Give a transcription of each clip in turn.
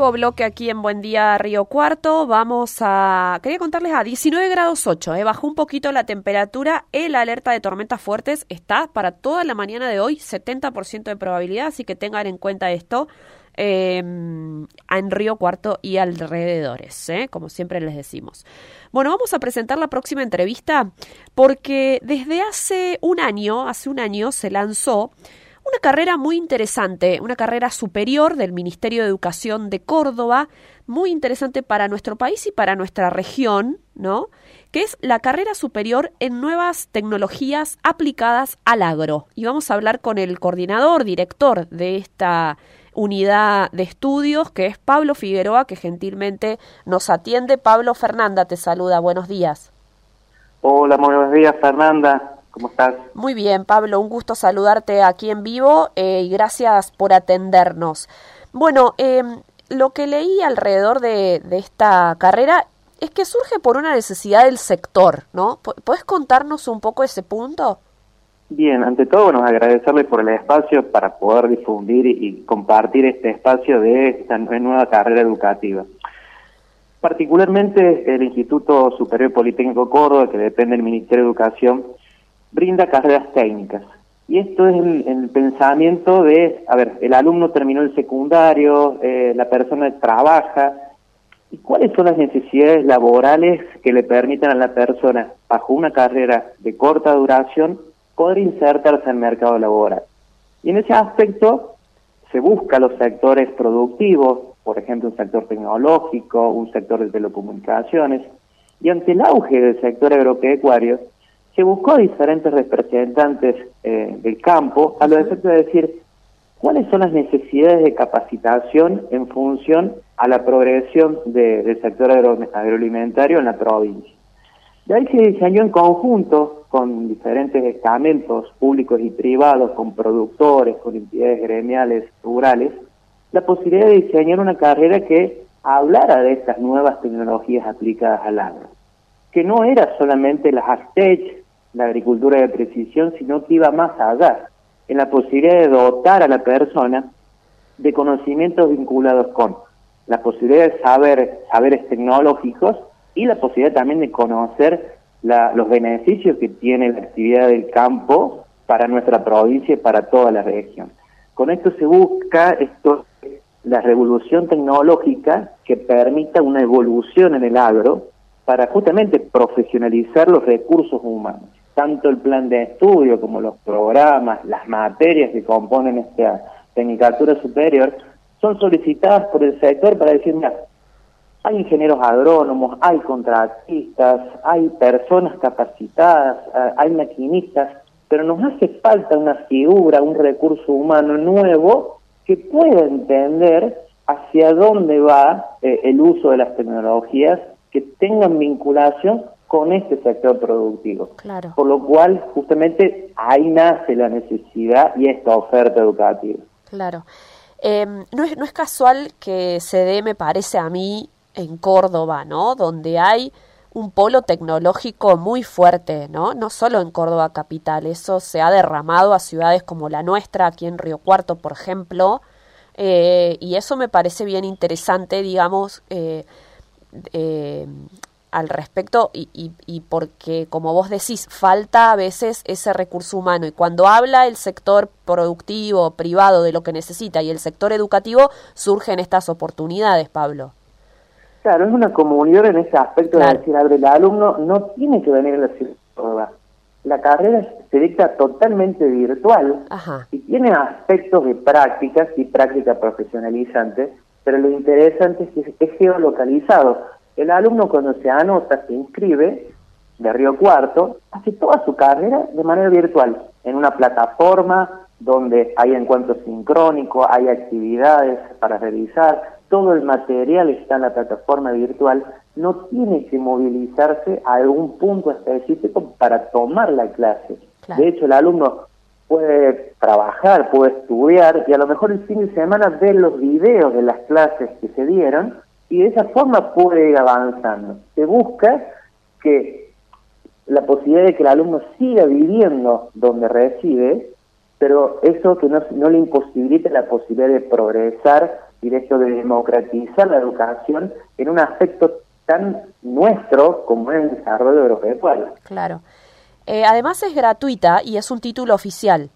nuevo bloque aquí en Buen Día Río Cuarto. Vamos a. Quería contarles a 19 grados 8. Eh, bajó un poquito la temperatura. El alerta de tormentas fuertes está para toda la mañana de hoy, 70% de probabilidad. Así que tengan en cuenta esto eh, en Río Cuarto y alrededores, eh, como siempre les decimos. Bueno, vamos a presentar la próxima entrevista porque desde hace un año, hace un año, se lanzó una carrera muy interesante, una carrera superior del Ministerio de Educación de Córdoba, muy interesante para nuestro país y para nuestra región, ¿no? Que es la carrera superior en nuevas tecnologías aplicadas al agro. Y vamos a hablar con el coordinador, director de esta unidad de estudios, que es Pablo Figueroa, que gentilmente nos atiende. Pablo Fernanda te saluda, buenos días. Hola, buenos días Fernanda. ¿Cómo estás? Muy bien, Pablo, un gusto saludarte aquí en vivo eh, y gracias por atendernos. Bueno, em, lo que leí alrededor de, esta carrera es que surge por una necesidad del sector, ¿no? ¿Puedes contarnos un poco ese punto? Bien, ante todo, bueno, agradecerle por el espacio para poder difundir y compartir este espacio de esta nueva carrera educativa. Particularmente el Instituto Superior Politécnico Córdoba, que depende del Ministerio de Educación, brinda carreras técnicas. Y esto es el, pensamiento de, a ver, el alumno terminó el secundario, eh, la persona trabaja, ¿y cuáles son las necesidades laborales que le permitan a la persona, bajo una carrera de corta duración, poder insertarse en el mercado laboral? Y en ese aspecto se busca los sectores productivos, por ejemplo, un sector tecnológico, un sector de telecomunicaciones, y ante el auge del sector agropecuario, se buscó a diferentes representantes eh, del campo a lo efecto de decir cuáles son las necesidades de capacitación en función a la progresión del sector agroalimentario en la provincia. De ahí se diseñó en conjunto con diferentes estamentos públicos y privados, con productores, con entidades gremiales, rurales, la posibilidad de diseñar una carrera que hablara de estas nuevas tecnologías aplicadas al agro que no era solamente la Aztec, la agricultura de precisión, sino que iba más allá, en la posibilidad de dotar a la persona de conocimientos vinculados con la posibilidad de saber saberes tecnológicos y la posibilidad también de conocer los beneficios que tiene la actividad del campo para nuestra provincia y para toda la región. Con esto se busca esto, la revolución tecnológica que permita una evolución en el agro para justamente profesionalizar los recursos humanos. Tanto el plan de estudio como los programas, las materias que componen esta tecnicatura superior, son solicitadas por el sector para decir, mira, hay ingenieros agrónomos, hay contratistas, hay personas capacitadas, eh, hay maquinistas, pero nos hace falta una figura, un recurso humano nuevo que pueda entender hacia dónde va eh, el uso de las tecnologías que tengan vinculación con este sector productivo. Claro. Por lo cual, justamente ahí nace la necesidad y esta oferta educativa. Claro. Em, no, es, no es casual que se dé, me parece a mí, en Córdoba, ¿no? Donde hay un polo tecnológico muy fuerte, ¿no? No solo en Córdoba capital, eso se ha derramado a ciudades como la nuestra, aquí en Río Cuarto, por ejemplo, eh, y eso me parece bien interesante, digamos, eh, eh, al respecto y, y, porque, como vos decís, falta a veces ese recurso humano y cuando habla el sector productivo, privado de lo que necesita y el sector educativo, surgen estas oportunidades, Pablo. Claro, es una comunidad en ese aspecto de decir, abre, el alumno no tiene que venir a la ciudad. La carrera se dicta totalmente virtual y tiene aspectos de prácticas y práctica profesionalizante pero lo interesante es que es geolocalizado. El alumno cuando se anota, se inscribe de Río Cuarto, hace toda su carrera de manera virtual, en una plataforma donde hay encuentros sincrónicos, hay actividades para realizar, todo el material está en la plataforma virtual, no tiene que movilizarse a algún punto específico para tomar la clase. De hecho, el alumno puede trabajar, puede estudiar y a lo mejor el fin de semana ver los videos de las clases que se dieron y de esa forma puede ir avanzando. Se busca que la posibilidad de que el alumno siga viviendo donde reside, pero eso que no, no le imposibilite la posibilidad de progresar directo de democratizar la educación en un aspecto tan nuestro como es el desarrollo agropecuario. Claro. Eh, además es gratuita y es un título oficial.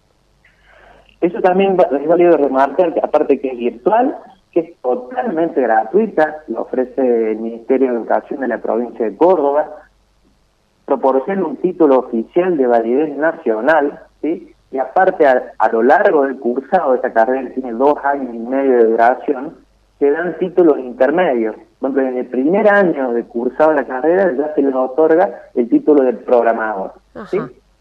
Eso también es válido remarcar que aparte que es virtual, que es totalmente gratuita, lo ofrece el Ministerio de Educación de la provincia de Córdoba, proporciona un título oficial de validez nacional, ¿sí? y aparte a, lo largo del cursado de esta carrera, que tiene dos años y medio de duración, se dan títulos intermedios. Bueno, en el primer año de cursado de la carrera ya se les otorga el título del programador. ¿sí?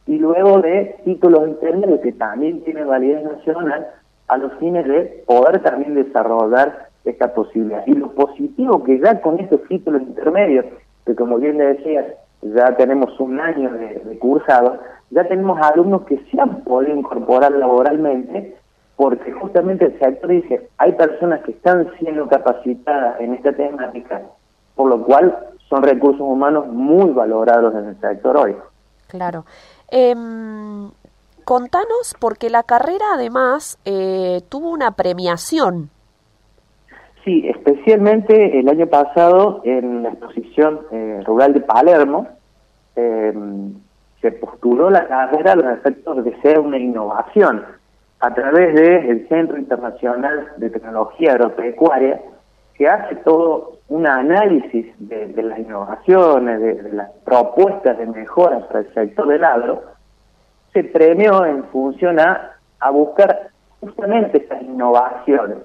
Y luego de títulos intermedios que también tienen validez nacional a los fines de poder también desarrollar esta posibilidad. Y lo positivo que ya con estos títulos intermedios, que como bien le decías, ya tenemos un año de, cursado, ya tenemos alumnos que se han podido incorporar laboralmente porque justamente el sector dice, hay personas que están siendo capacitadas en esta temática, por lo cual son recursos humanos muy valorados en el sector hoy. Claro. Eh, contanos, porque la carrera además eh, tuvo una premiación. Sí, especialmente el año pasado en la exposición eh, rural de Palermo, em, se postuló la carrera a los efectos de ser una innovación a través del Centro Internacional de Tecnología Agropecuaria, que hace todo un análisis de, las innovaciones, de, las propuestas de mejora para el sector del agro, se premió en función a, a buscar justamente esas innovaciones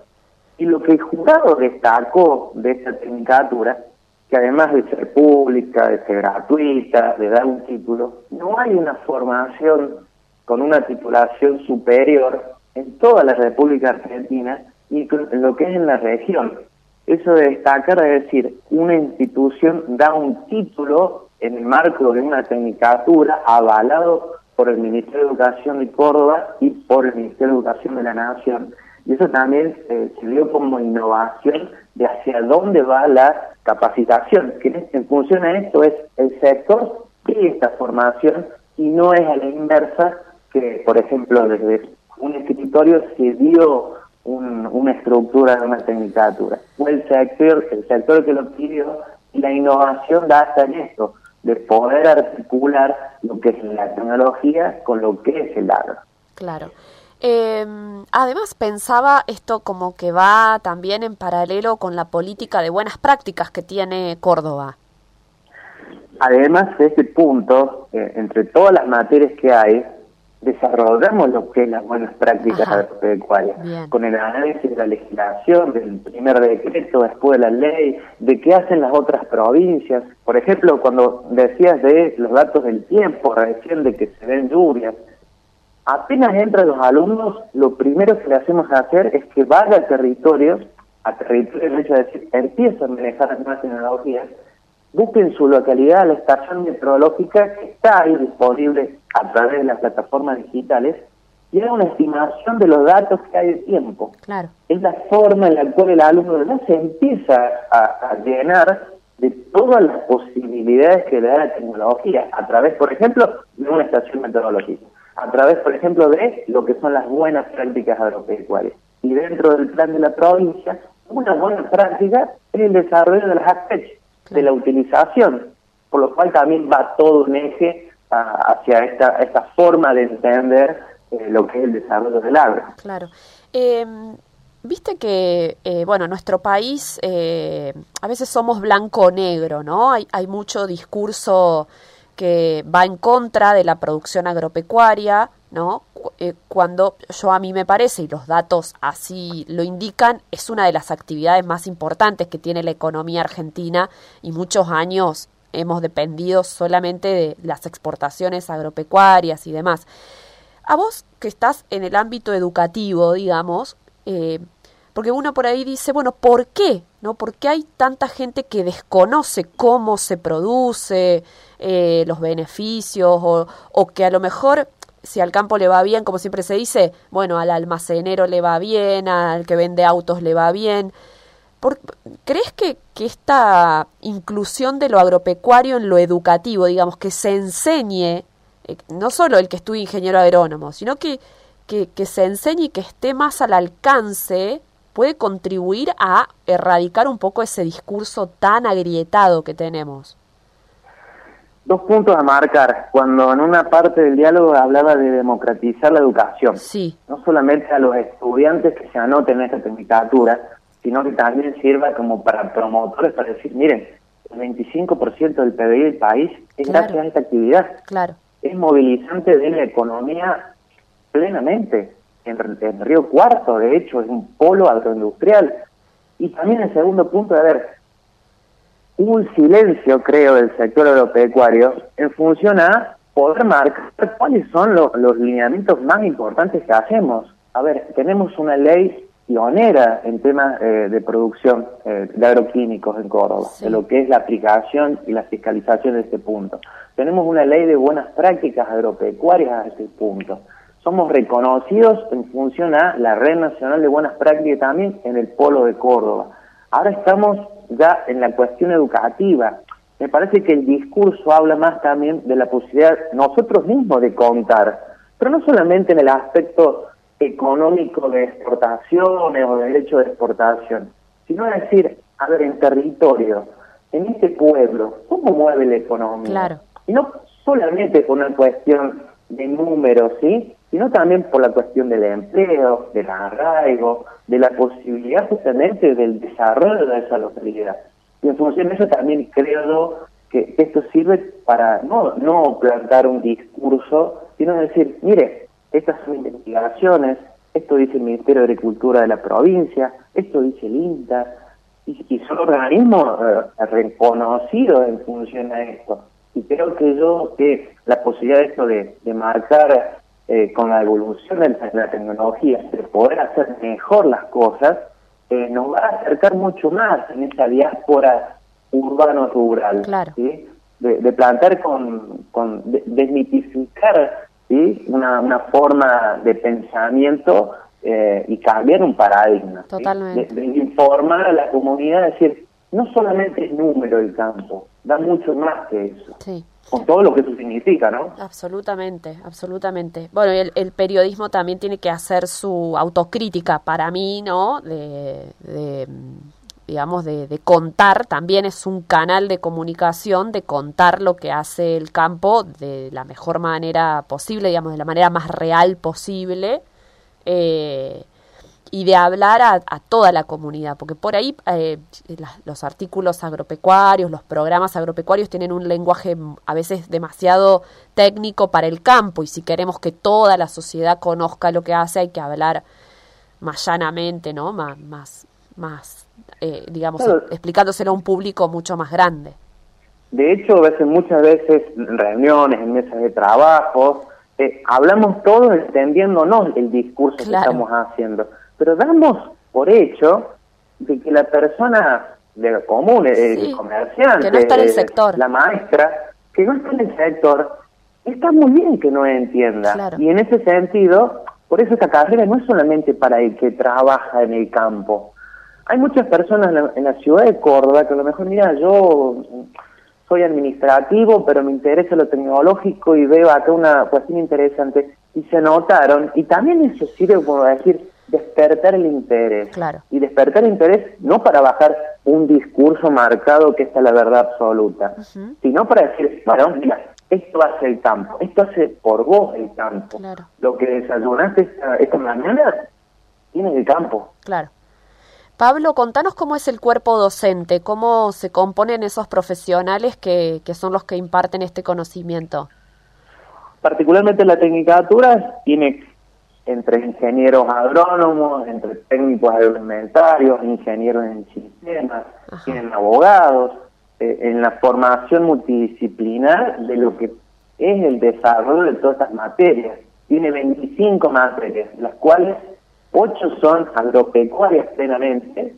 y lo que el jurado destacó de esta tecnicatura, que además de ser pública, de ser gratuita, de dar un título, no hay una formación con una titulación superior en toda la República Argentina y en lo que es en la región. Eso de destacar es decir, una institución da un título en el marco de una tecnicatura avalado por el Ministerio de Educación de Córdoba y por el Ministerio de Educación de la Nación y eso también eh, se vio como innovación de hacia dónde va la capacitación, que en función a esto es el sector y esta formación y no es a la inversa que, por ejemplo, desde un escritorio se dio una estructura de una tecnicatura. Fue el sector, el sector que lo pidió y la innovación da hasta en esto, de poder articular lo que es la tecnología con lo que es el agro. Claro. Eh, además pensaba esto como que va también en paralelo con la política de buenas prácticas que tiene Córdoba. Además de este punto, eh, entre todas las materias que hay, desarrollamos lo que es las buenas prácticas agropecuarias, con el análisis de la legislación, del primer decreto, después de la ley, de qué hacen las otras provincias. Por ejemplo, cuando decías de los datos del tiempo, recién de que se ven lluvias, apenas entran los alumnos, lo primero que le hacemos hacer es que vaya al territorio, a territorio, el hecho de decir, empieza a manejar las nuevas tecnologías, busquen su localidad la estación meteorológica que está ahí disponible a través de las plataformas digitales y haga una estimación de los datos que hay de tiempo. Claro. Es la forma en la cual el alumno ya se empieza a, a llenar de todas las posibilidades que le da la tecnología, a través, por ejemplo, de una estación meteorológica a través, por ejemplo, de lo que son las buenas prácticas agropecuarias. Y dentro del plan de la provincia, una buena práctica es el desarrollo de las ACPECH, de la utilización, por lo cual también va todo un eje hacia esta, esta forma de entender eh, lo que es el desarrollo del agro. Claro. Em, viste que, eh, bueno, nuestro país eh, a veces somos blanco-negro, ¿no? Hay, hay mucho discurso que va en contra de la producción agropecuaria, ¿no? Eh, cuando yo a mí me parece, y los datos así lo indican, es una de las actividades más importantes que tiene la economía argentina y muchos años hemos dependido solamente de las exportaciones agropecuarias y demás. A vos que estás en el ámbito educativo, digamos, eh, porque uno por ahí dice, bueno, ¿por qué? ¿No? ¿Por qué hay tanta gente que desconoce cómo se produce, eh, los beneficios, o, o que a lo mejor si al campo le va bien, como siempre se dice, bueno, al almacenero le va bien, al que vende autos le va bien. ¿Crees que, que, esta inclusión de lo agropecuario en lo educativo, digamos, que se enseñe, eh, no solo el que estudie ingeniero agrónomo, sino que, que, que se enseñe y que esté más al alcance puede contribuir a erradicar un poco ese discurso tan agrietado que tenemos. Dos puntos a marcar. Cuando en una parte del diálogo hablaba de democratizar la educación, sí. no solamente a los estudiantes que se anoten en esta tecnicatura, sino que también sirva como para promotores, para decir, miren, el 25% del PBI del país es gracias a esta actividad. Claro. Es movilizante de la economía plenamente. En, en Río Cuarto, de hecho, es un polo agroindustrial. Y también el segundo punto, a ver, un silencio, creo, del sector agropecuario en función a poder marcar cuáles son los lineamientos más importantes que hacemos. A ver, tenemos una ley pionera en temas eh, de producción eh, de agroquímicos en Córdoba, de lo que es la aplicación y la fiscalización de este punto. Tenemos una ley de buenas prácticas agropecuarias a este punto. Somos reconocidos en función a la Red Nacional de Buenas Prácticas también en el Polo de Córdoba. Ahora estamos ya en la cuestión educativa. Me parece que el discurso habla más también de la posibilidad nosotros mismos de contar, pero no solamente en el aspecto económico de exportaciones o de derecho de exportación, sino decir, a ver, en territorio, en este pueblo, ¿cómo mueve la economía? Claro. Y no solamente por una cuestión de números, ¿sí? Sino también por la cuestión del empleo, del arraigo, de la posibilidad justamente del desarrollo de esa localidad. Y en función de eso también creo que esto sirve para no, no plantar un discurso, sino decir, mire, estas son investigaciones, esto dice el Ministerio de Agricultura de la provincia, esto dice el INTA, y, son organismos eh, reconocidos en función a esto. Y creo que yo, que la posibilidad de esto de, marcar eh, con la evolución de la, tecnología, de poder hacer mejor las cosas, eh, nos va a acercar mucho más en esa diáspora urbano-rural. Claro. De, plantar con, con desmitificar ¿sí? una, una forma de pensamiento eh, y cambiar un paradigma. Totalmente. De, informar a la comunidad, decir, no solamente es número el campo, da mucho más que eso. Sí. Con todo lo que eso significa, ¿no? Absolutamente, absolutamente. Bueno, el, el periodismo también tiene que hacer su autocrítica para mí, ¿no? de, de digamos, de, contar, también es un canal de comunicación, de contar lo que hace el campo de la mejor manera posible, digamos, de la manera más real posible, eh, y de hablar a, toda la comunidad, porque por ahí eh, los artículos agropecuarios, los programas agropecuarios tienen un lenguaje a veces demasiado técnico para el campo, y si queremos que toda la sociedad conozca lo que hace, hay que hablar más llanamente, ¿no? Más, más, más eh, digamos, explicándoselo a un público mucho más grande. De hecho, a veces, muchas veces en reuniones, en mesas de trabajo, eh, hablamos todos entendiéndonos el discurso que estamos haciendo, pero damos por hecho de que la persona de común, el comerciante, sector. la maestra, que no está en el sector, está muy bien que no entienda. Y en ese sentido, por eso esta carrera no es solamente para el que trabaja en el campo, hay muchas personas en la, ciudad de Córdoba que a lo mejor, mira, yo soy administrativo, pero me interesa lo tecnológico y veo acá una cuestión interesante y se notaron y también eso sirve como decir despertar el interés. Claro. y despertar el interés no para bajar un discurso marcado que está la verdad absoluta sino para decir bueno mira esto hace el campo esto hace por vos el campo. Lo que desayunaste esta, esta mañana tiene el campo claro. Pablo, contanos cómo es el cuerpo docente, cómo se componen esos profesionales que, son los que imparten este conocimiento. Particularmente la tecnicatura tiene entre ingenieros agrónomos, entre técnicos agroalimentarios, ingenieros en sistemas, tienen abogados, eh, en la formación multidisciplinar de lo que es el desarrollo de todas estas materias. Tiene 25 materias, las cuales Ocho son agropecuarias plenamente,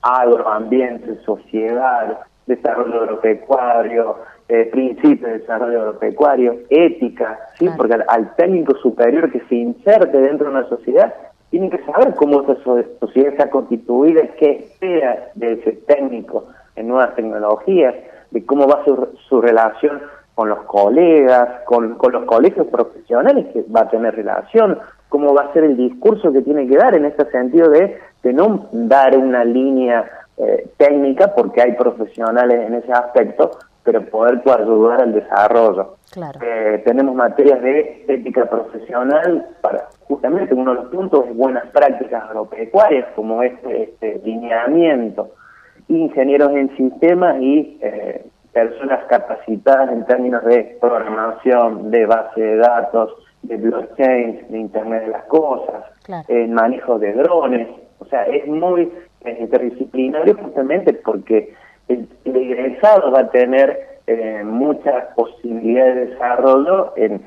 agroambiente, sociedad, desarrollo agropecuario, eh, principios de desarrollo agropecuario, ética, ¿sí? porque al, técnico superior que se inserte dentro de una sociedad, tiene que saber cómo esa sociedad está constituida, qué espera de ese técnico en nuevas tecnologías, de cómo va su, su relación con los colegas, con, con los colegios profesionales que va a tener relación, cómo va a ser el discurso que tiene que dar en este sentido de de no dar una línea eh, técnica, porque hay profesionales en ese aspecto, pero poder ayudar al desarrollo. Eh, tenemos materias de ética profesional para justamente uno de los puntos es buenas prácticas agropecuarias, como este, este lineamiento, ingenieros en sistemas y eh, personas capacitadas en términos de programación, de base de datos, de blockchain, de Internet de las Cosas, en manejo de drones. O sea, es muy interdisciplinario justamente porque el, egresado va a tener eh, muchas posibilidades de desarrollo en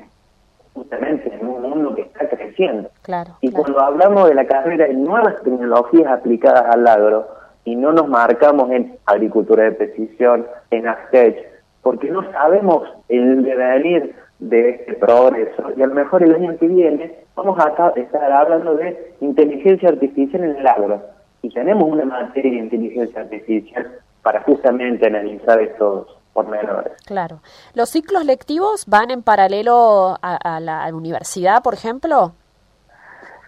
justamente en un mundo que está creciendo. y cuando hablamos de la carrera de nuevas tecnologías aplicadas al agro, y no nos marcamos en agricultura de precisión, en AgTech, porque no sabemos el devenir de este progreso. Y a lo mejor el año que viene vamos a estar hablando de inteligencia artificial en el agro. Y tenemos una materia de inteligencia artificial para justamente analizar estos pormenores. Claro. ¿Los ciclos lectivos van en paralelo a, la, universidad, por ejemplo?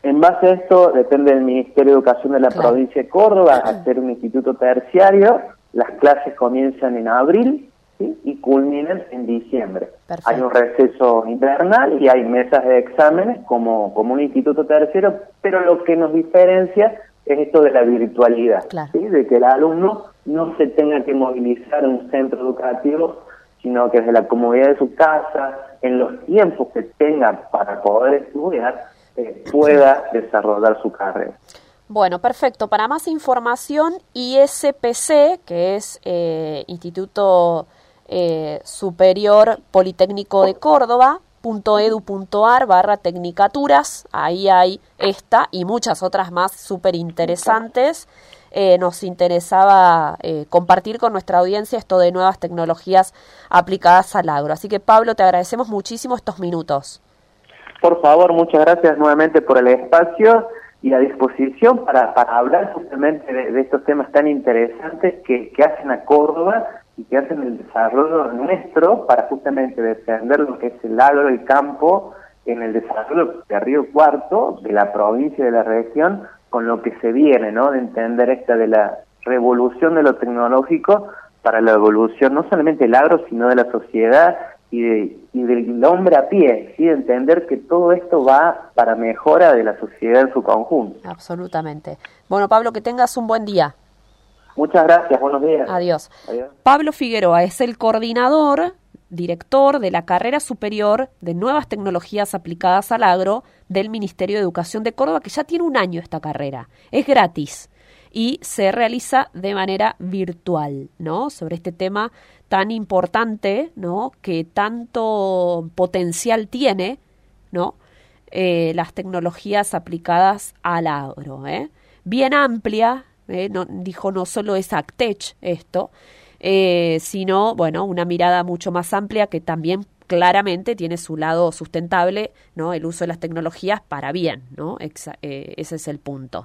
En base a esto, depende del Ministerio de Educación de la provincia de Córdoba, hacer un instituto terciario. Las clases comienzan en abril y culminan en diciembre. Hay un receso invernal y hay mesas de exámenes como, como un instituto terciario, pero lo que nos diferencia es esto de la virtualidad, de que el alumno no se tenga que movilizar un centro educativo, sino que desde la comodidad de su casa, en los tiempos que tenga para poder estudiar, eh, pueda desarrollar su carrera. Bueno, perfecto. Para más información, ISPC, que es eh, Instituto eh, Superior Politécnico de Córdoba, .edu.ar barra tecnicaturas, ahí hay esta y muchas otras más súper interesantes. Eh, nos interesaba eh, compartir con nuestra audiencia esto de nuevas tecnologías aplicadas al agro. Así que Pablo, te agradecemos muchísimo estos minutos. Por favor, muchas gracias nuevamente por el espacio y a disposición para, hablar justamente de, estos temas tan interesantes que, que hacen a Córdoba y que hacen el desarrollo nuestro para justamente defender lo que es el agro, el campo, en el desarrollo de Río Cuarto, de la provincia y de la región, con lo que se viene, ¿no? De entender esta de la revolución de lo tecnológico para la evolución no solamente del agro, sino de la sociedad y, de, y del hombre a pie, ¿sí? de entender que todo esto va para mejora de la sociedad en su conjunto. Absolutamente. Bueno, Pablo, que tengas un buen día. Muchas gracias, buenos días. Adiós. Pablo Figueroa es el coordinador, director de la carrera superior de nuevas tecnologías aplicadas al agro del Ministerio de Educación de Córdoba, que ya tiene un año esta carrera. Es gratis y se realiza de manera virtual, ¿no? Sobre este tema tan importante, ¿no? Que tanto potencial tiene, ¿no? Eh, las tecnologías aplicadas al agro, ¿eh? Bien amplia, ¿eh? no, dijo no solo es Actech esto, eh, sino, bueno, una mirada mucho más amplia que también claramente tiene su lado sustentable, ¿no? El uso de las tecnologías para bien, ¿no? Eh, ese es el punto.